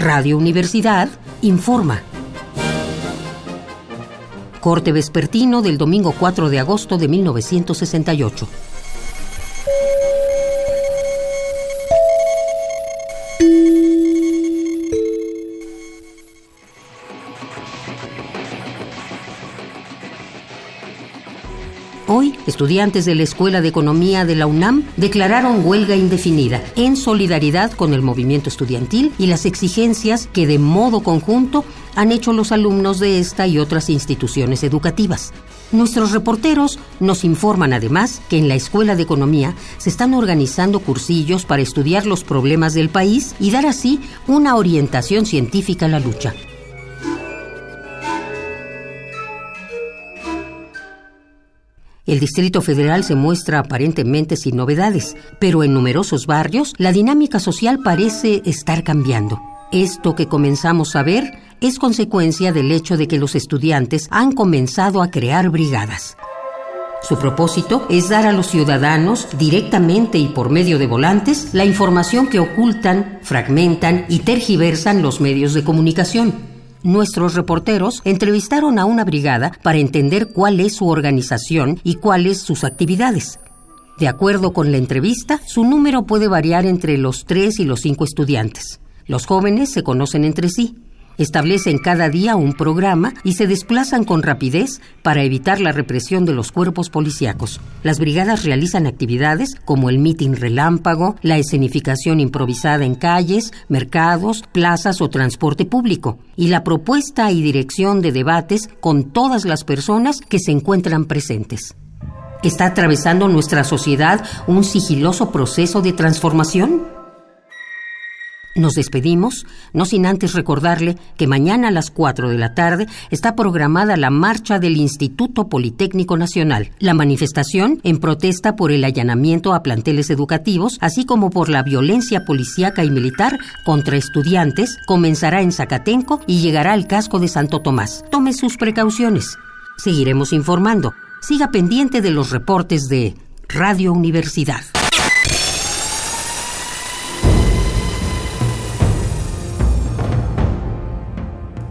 Radio Universidad informa. Corte vespertino del domingo 4 de agosto de 1968. Hoy, estudiantes de la Escuela de Economía de la UNAM declararon huelga indefinida en solidaridad con el movimiento estudiantil y las exigencias que de modo conjunto han hecho los alumnos de esta y otras instituciones educativas. Nuestros reporteros nos informan además que en la Escuela de Economía se están organizando cursillos para estudiar los problemas del país y dar así una orientación científica a la lucha. El Distrito Federal se muestra aparentemente sin novedades, pero en numerosos barrios la dinámica social parece estar cambiando. Esto que comenzamos a ver es consecuencia del hecho de que los estudiantes han comenzado a crear brigadas. Su propósito es dar a los ciudadanos, directamente y por medio de volantes, la información que ocultan, fragmentan y tergiversan los medios de comunicación. Nuestros reporteros entrevistaron a una brigada para entender cuál es su organización y cuáles sus actividades. De acuerdo con la entrevista, su número puede variar entre los tres y los cinco estudiantes. Los jóvenes se conocen entre sí. Establecen cada día un programa y se desplazan con rapidez para evitar la represión de los cuerpos policíacos. Las brigadas realizan actividades como el mitin relámpago, la escenificación improvisada en calles, mercados, plazas o transporte público, y la propuesta y dirección de debates con todas las personas que se encuentran presentes. ¿Está atravesando nuestra sociedad un sigiloso proceso de transformación? Nos despedimos, no sin antes recordarle que mañana a las 4 de la tarde está programada la marcha del Instituto Politécnico Nacional, la manifestación en protesta por el allanamiento a planteles educativos, así como por la violencia policíaca y militar contra estudiantes, comenzará en Zacatenco y llegará al casco de Santo Tomás. Tome sus precauciones. Seguiremos informando. Siga pendiente de los reportes de Radio Universidad.